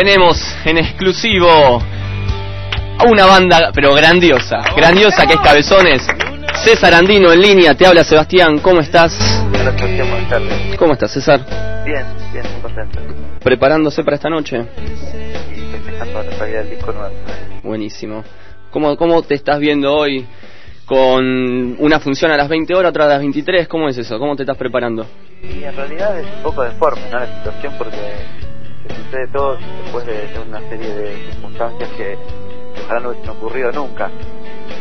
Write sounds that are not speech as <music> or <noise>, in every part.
Tenemos en exclusivo a una banda, pero grandiosa, grandiosa que es Cabezones. César Andino en línea, te habla Sebastián, ¿cómo estás? Tardes. ¿Cómo estás, César? Bien, bien, muy contento. ¿Preparándose para esta noche? Y festejando la salida del disco nuevo. Buenísimo. ¿Cómo, ¿Cómo te estás viendo hoy? ¿Con una función a las 20 horas, otra a las 23? ¿Cómo es eso? ¿Cómo te estás preparando? Y en realidad es un poco deforme, ¿no? La situación porque se sucede todo después de, de una serie de circunstancias que, que ojalá no hubiesen ocurrido nunca.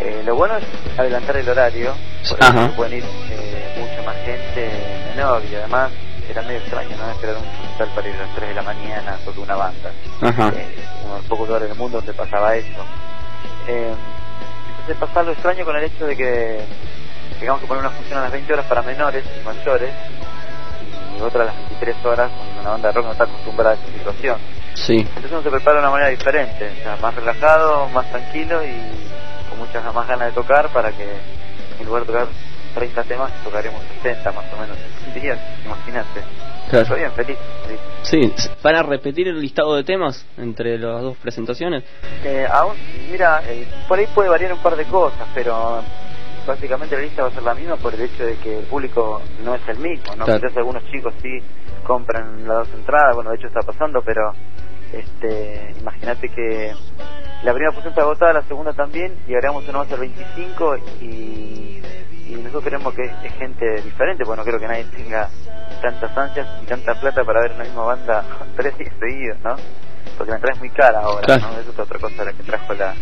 Eh, lo bueno es adelantar el horario, por Ajá. eso pueden ir eh, mucha más gente menor y además era medio extraño, ¿no? Esperar un festival para ir a las 3 de la mañana sobre una banda. Ajá. Eh, uno de los pocos lugares del mundo donde pasaba eso. Eh, entonces pasa algo extraño con el hecho de que tengamos que poner una función a las 20 horas para menores y mayores y otra a las 23 horas una banda de rock no está acostumbrada a esa situación. Sí. Entonces uno se prepara de una manera diferente, o sea, más relajado, más tranquilo y con muchas más ganas de tocar para que en lugar de tocar 30 temas tocaremos 60 más o menos. Días, imagínate. Claro. Estoy bien, feliz. feliz. Sí, ¿para repetir el listado de temas entre las dos presentaciones? Eh, aún, mira, eh, por ahí puede variar un par de cosas, pero básicamente la lista va a ser la misma por el hecho de que el público no es el mismo, ¿no? Claro. Quizás algunos chicos sí compran las dos entradas, bueno, de hecho está pasando, pero este, imagínate que la primera función está agotada, la segunda también, y agregamos una más el 25 y, y nosotros queremos que es gente diferente, porque no creo que nadie tenga tantas ansias y tanta plata para ver una misma banda <laughs> tres días seguidos, ¿no? Porque la entrada es muy cara ahora. ¿no? Eso es otra cosa la que trajo la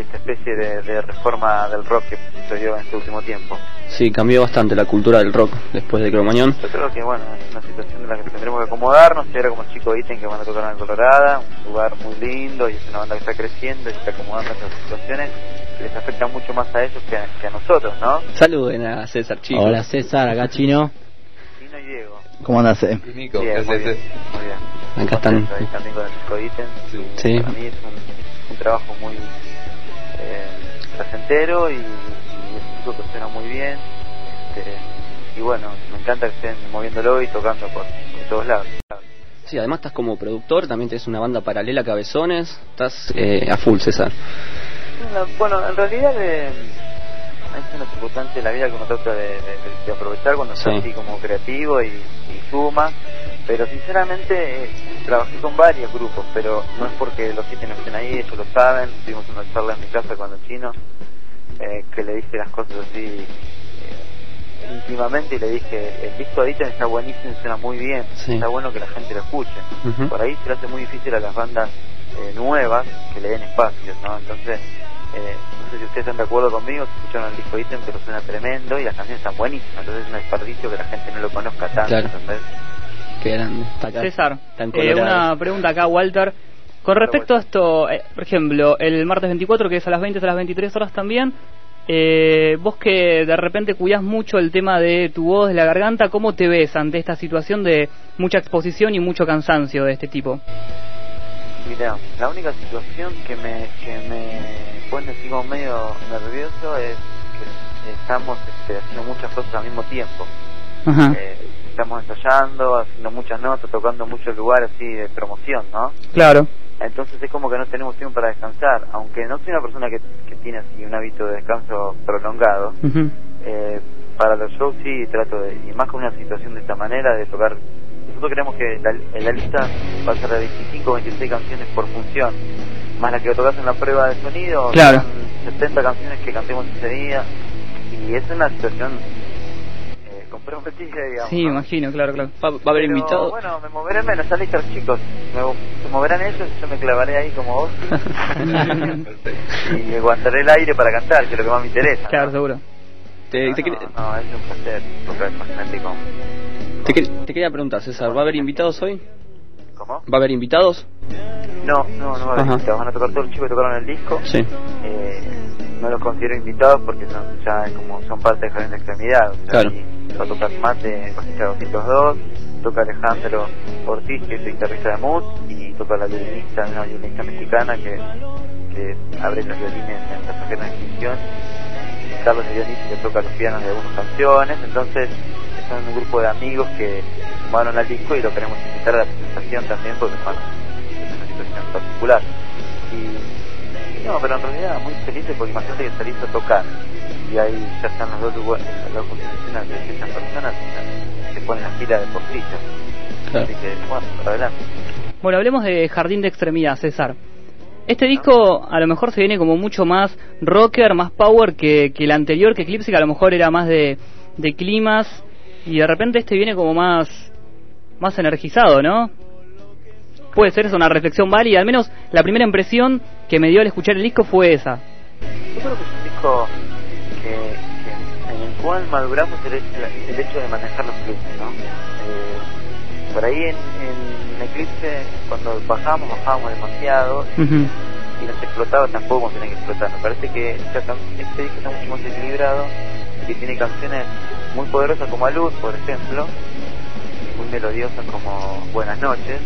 esta especie de, de reforma del rock que sucedió en este último tiempo. Sí, cambió bastante la cultura del rock después de Cromañón. Yo creo que, bueno, es una situación en la que tendremos que acomodarnos. Y ahora como Chico Iten que van a tocar en Colorada, un lugar muy lindo y es una banda que está creciendo y se está acomodando a estas situaciones que les afecta mucho más a ellos que a, que a nosotros, ¿no? Saluden a César, chicos. Hola César, acá Chino. Chino y Diego. ¿Cómo andas? eh? Nico, Bien, ¿qué muy bien, muy bien. Acá están. También con el Chico Iten. Sí. Para mí es un, un trabajo muy eh, placentero y, y es un que suena muy bien. Este, y bueno, me encanta que estén moviéndolo y tocando por, por todos lados. Sí, además estás como productor, también tienes una banda paralela, Cabezones. Estás eh, a full, César. Bueno, Bueno, en realidad eh, es una circunstancia de la vida que uno trata de, de- de aprovechar cuando está Sí. así como creativo y, y suma. Pero sinceramente eh, trabajé con varios grupos, pero no es porque los siete no estén ahí, ellos lo saben. Tuvimos una charla en mi casa con los chinos eh, que le dije las cosas así eh, íntimamente y le dije, el disco de Iten está buenísimo, suena muy bien, Sí. está bueno que la gente lo escuche. Por ahí se le hace muy difícil a las bandas eh, nuevas que le den espacios, ¿no? Entonces, eh, no sé si ustedes están de acuerdo conmigo, si escucharon el disco de Iten, pero suena tremendo y las canciones están buenísimas, entonces es un desperdicio que la gente no lo conozca tanto, Claro. ¿entendés? Qué grande. Está acá. César, Tan eh, una pregunta acá, Walter. Con respecto a esto, eh, por ejemplo, el martes 24, que es a las 20 hasta las 23 horas también, eh, vos que de repente cuidás mucho el tema de tu voz, de la garganta, ¿cómo te ves ante esta situación de mucha exposición y mucho cansancio de este tipo? Mira, la única situación que me, que me pone así como medio nervioso es que estamos este, haciendo muchas cosas al mismo tiempo. Ajá. Eh, estamos ensayando, haciendo muchas notas, tocando muchos lugares así de promoción, ¿no? Claro. Entonces es como que no tenemos tiempo para descansar. Aunque no soy una persona que, que tiene así un hábito de descanso prolongado, Ujú. eh, para los shows sí trato de, y más con una situación de esta manera, de tocar. Nosotros creemos que la, en la lista va a ser de 25 o 26 canciones por función, más la que tocas en la prueba de sonido, Claro. son 70 canciones que cantemos ese día, y es una situación comprometida, digamos. Sí, ¿no? imagino, claro, claro. ¿Va, va a haber Pero, invitados? Bueno, me moveré menos, ya listos chicos. Me, se moverán ellos y yo me clavaré ahí como vos. <laughs> y aguantaré el aire para cantar, que es lo que más me interesa. Claro, ¿no? seguro. Te, no, te no, quer- no, es un placer imagínate con... te quer- te quería preguntar, César, ¿va a haber invitados hoy? ¿Cómo? ¿Va a haber invitados? No, No, no, no Ajá. invitados. Van a tocar todos los chicos que tocaron el disco. Sí. Eh, no los considero invitados porque son, ya como son parte del jardín de extremidad. O sea, Claro. y va a tocar Mate, bajista 202, toca Alejandro Ortiz, que es el guitarrista de Mood, y toca la violinista, una violinista mexicana que, que abre los violines en la página de extinción. Carlos Dionisio que toca los pianos de algunas canciones, entonces son un grupo de amigos que sumaron al disco y lo queremos invitar a la presentación también porque bueno, es una situación particular. Y, no, pero en realidad muy felices porque imagínate que salís a tocar y ahí ya están los dos lugares, las dos funciones de esas personas se ponen la fila de postrillas. Claro. Así que bueno, para adelante. Bueno, hablemos de Jardín de Extremidad, César. Este disco a lo mejor se viene como mucho más rocker, más power que, que el anterior, que Eclipse, que a lo mejor era más de, de climas, y de repente este viene como más, más energizado, ¿no? Puede ser, es una reflexión válida, al menos la primera impresión que me dio al escuchar el disco fue esa. Yo creo que es un disco cual maduramos el, hecho- el hecho de manejar los clips, ¿no? Eh, por ahí en, en Eclipse, cuando bajamos, bajábamos demasiado Ujú. y nos explotaba tampoco como tenía que explotar. Me parece que este disco está mucho más equilibrado y que tiene canciones muy poderosas como A Luz, por ejemplo, y muy melodiosas como Buenas noches,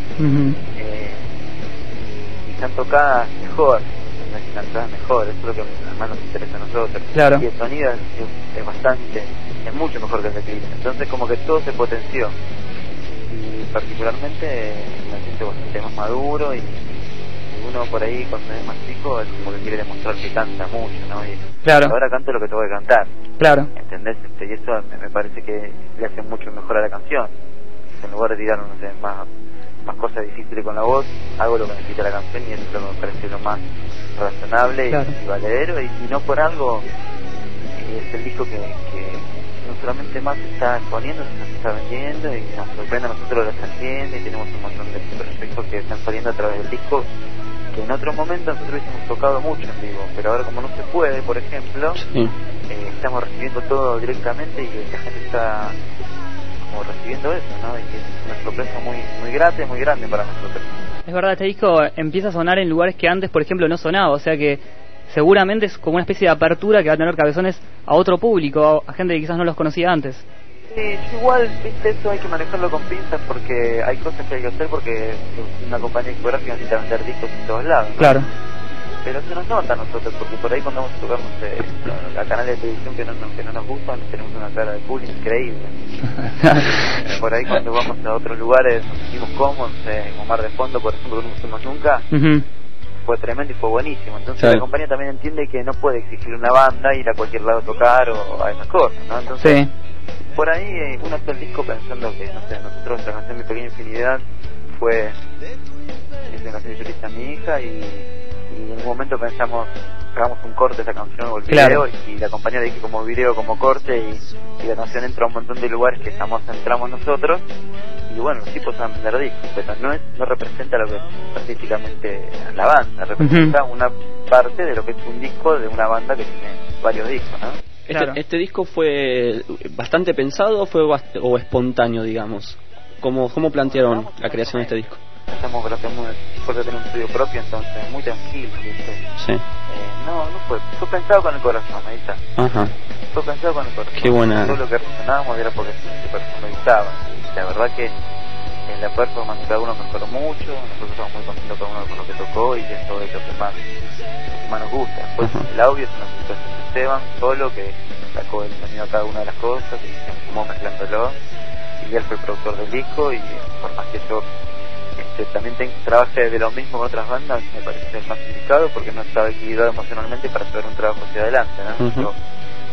eh, y están tocadas mejor, tocadas mejor, eso es lo que más nos interesa a nosotros. Claro. Y el sonido es, es- bastante, es mucho mejor que el de. Entonces como que todo se potenció. Y particularmente me siento bastante más maduro y, y uno por ahí cuando es más chico es como que quiere demostrar que canta mucho, ¿no? Y Claro. ahora canto lo que tengo que cantar. Claro. ¿entendés? Este, y eso me, me parece que le hace mucho mejor a la canción. En lugar de tirar, no sé, más, más cosas difíciles con la voz, hago lo que necesita la canción y eso me parece lo más razonable y- Claro. y, valedero. Y, y no por algo es el disco que, que no solamente más se está exponiendo, sino se está vendiendo y nos sorprende a nosotros lo que está haciendo y tenemos un montón de proyectos que están saliendo a través del disco que en otro momento nosotros hubiésemos tocado mucho en vivo, pero ahora como no se puede, por ejemplo, Sí. eh, estamos recibiendo todo directamente y la gente está como recibiendo eso, ¿no? Y es una sorpresa muy muy grande, muy grande para nosotros. Es verdad, este disco empieza a sonar en lugares que antes, por ejemplo, no sonaba, o sea que seguramente es como una especie de apertura que va a tener cabezones a otro público, a gente que quizás no los conocía antes. Sí, yo igual, viste, eso hay que manejarlo con pinzas porque hay cosas que hay que hacer porque una compañía discográfica necesita vender discos en todos lados. ¿no? Claro. Pero se nos nota a nosotros porque por ahí cuando vamos no sé, a canales de televisión que no, nos- que no nos gustan tenemos una cara de cool increíble. <laughs> por ahí cuando vamos a otros lugares nos sentimos cómodos, en Omar de Fondo por ejemplo que no fuimos nunca, fue tremendo y fue buenísimo. Entonces la compañía también entiende que no puede exigirle a una banda ir a cualquier lado a tocar o a esas cosas, ¿no? Entonces, Sí. por ahí eh, uno hace el disco pensando que, no sé, nosotros nuestra canción Mi Pequeña Infinidad fue es una canción que yo le hice a mi hija y, y en un momento pensamos hagamos un corte de esa canción o el Claro. video y, la compañía dije como video, como corte y, y la canción entra a un montón de lugares que estamos entramos nosotros y bueno, los tipos van a vender discos, pero no es, no representa lo que es artísticamente la banda, representa una parte de lo que es un disco de una banda que tiene varios discos, ¿no? Este, Claro. este disco fue bastante pensado o fue bast- o espontáneo, digamos. ¿Cómo, cómo plantearon la creación de este disco? Estamos tratando de porque tener un estudio propio, entonces muy tranquilo, ¿viste? Sí. Eh, no, no fue, fue pensado con el corazón, ahí está. Ajá. Fue pensado con el corazón. Qué buena- Todo lo que resonábamos era porque me gustaba. Y la verdad que en la performance de cada uno mejoró mucho, nosotros estamos muy contentos cada uno con lo que tocó y eso es lo que más, lo que más nos gusta. Después Ajá. el audio es una situación de Esteban, solo que sacó el sonido a cada una de las cosas y se fumó mezclándolo. Y él fue el productor del disco y por más que yo este, también ten- trabaje de lo mismo con otras bandas, me parece más indicado porque no estaba equilibrado emocionalmente para llevar un trabajo hacia adelante. ¿no? Yo-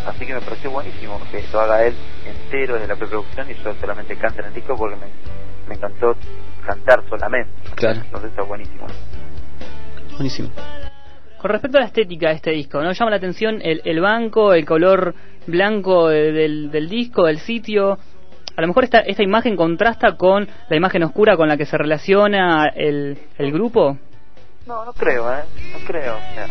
así que me pareció buenísimo que lo haga él entero desde la preproducción y yo solamente cante en el disco porque me, me encantó cantar solamente. Claro. Entonces está buenísimo. Buenísimo. Con respecto a la estética de este disco, ¿no? Llama la atención el, el banco, el color blanco de- del, del disco, del sitio. A lo mejor esta, esta imagen contrasta con la imagen oscura con la que se relaciona el, el grupo. No, no creo, ¿eh? No creo. O sea,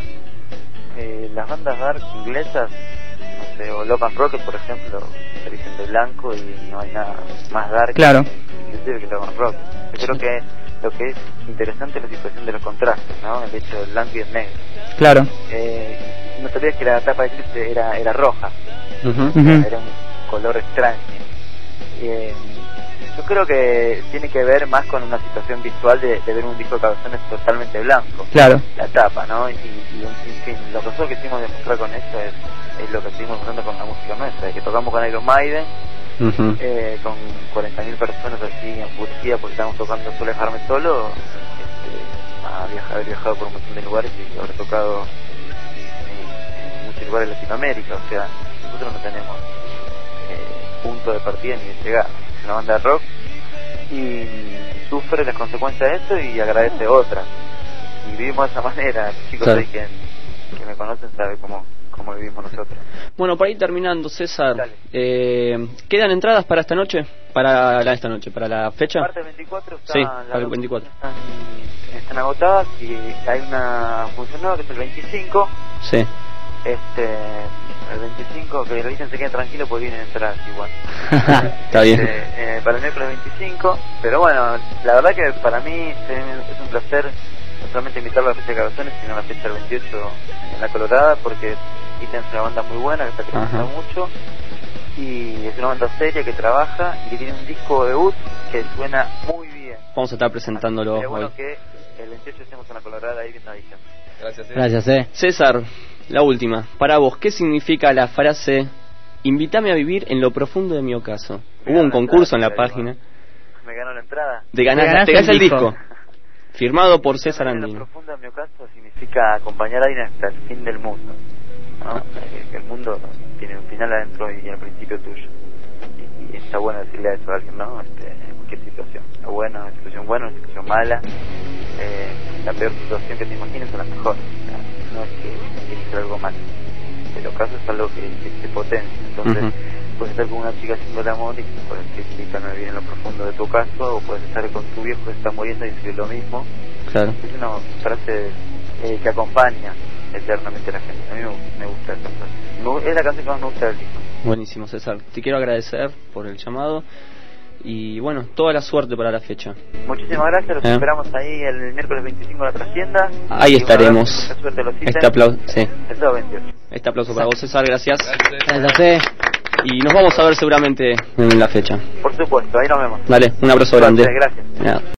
eh, las bandas dark inglesas, no sé, o Love and Rocket, por ejemplo, se visten de blanco y no hay nada más dark Claro. inclusive que Love and Rocket. Yo creo que lo que es interesante es la situación de los contrastes, ¿no? El hecho del blanco y el negro. Claro. Eh, no olvides que la tapa de Eclipse era, era roja, era un color extraño. Eh, yo creo que tiene que ver más con una situación visual de, de ver un disco de cabezones totalmente blanco, Claro. la tapa, ¿no? Y, y, en fin, lo que nosotros quisimos demostrar con eso es, es lo que seguimos mostrando con la música nuestra, que tocamos con Iron Maiden, eh, con 40.000 personas así enfurecidas porque estábamos tocando solo dejarme solo, este, a viajar, haber viajado por un montón de lugares y haber tocado en, en muchos lugares de Latinoamérica, o sea, nosotros no tenemos punto de partida ni de llegada, es una banda de rock y sufre las consecuencias de eso y agradece otras. Y vivimos de esa manera, chicos Claro. que, que me conocen saben cómo, cómo vivimos nosotros. <laughs> Bueno, para ir terminando, César, eh, ¿quedan entradas para esta noche? Para la, esta noche, para la fecha. Martes 24 está Sí, las para el dos 24. Están, están agotadas y hay una función nueva que es el 25. Sí. Este, el 25, que lo dicen se queden tranquilos porque vienen entradas igual. <laughs> Está bien. Este, eh, para el miércoles 25. Pero bueno, la verdad que para mí es un placer no solamente invitarlo a la fecha de Cabezones, sino a la fecha del 28 en La Colorada, porque Iten es una banda muy buena, que está creciendo mucho. Y es una banda seria que trabaja y que tiene un disco debut que suena muy bien. Vamos a estar presentándolo Sería bueno hoy. que el 28 estemos en La Colorada ahí viendo a Iten. Gracias, eh. César, la última. Para vos, ¿qué significa la frase Invítame a vivir en lo profundo de mi ocaso? Me Hubo un concurso en la página Me ganó la entrada. de ganar, Te ganás te ganás el el disco. disco. Firmado por César En lo Andino. profundo de mi ocaso significa acompañar a alguien hasta el fin del mundo. ¿no? Eh, el mundo tiene un final adentro y al principio tuyo. Y, y está bueno decirle eso a alguien, ¿no? Este, en cualquier situación. La buena, una situación buena, una situación mala. Eh, la peor situación que te imagines o la mejor. No es que algo malo. El ocaso es algo que, que se potencia. Entonces, puedes estar con una chica haciendo el amor y decir que no viene en lo profundo de tu ocaso, o puedes estar con tu viejo que está muriendo y decir lo mismo. Claro. Es una frase eh, que acompaña eternamente a la gente. A mí me, gusta esa frase. Es la canción que más me gusta del disco. Buenísimo, César. Te quiero agradecer por el llamado y bueno, toda la suerte para la fecha. Muchísimas gracias, los Eh. esperamos ahí el miércoles 25 en la trastienda. Ahí estaremos. mucha suerte los. Este aplauso, sí. El sábado 28. Este aplauso para vos, César, gracias. Gracias. Y nos vamos a ver seguramente en la fecha. Por supuesto, ahí nos vemos. Dale, un abrazo grande. Gracias.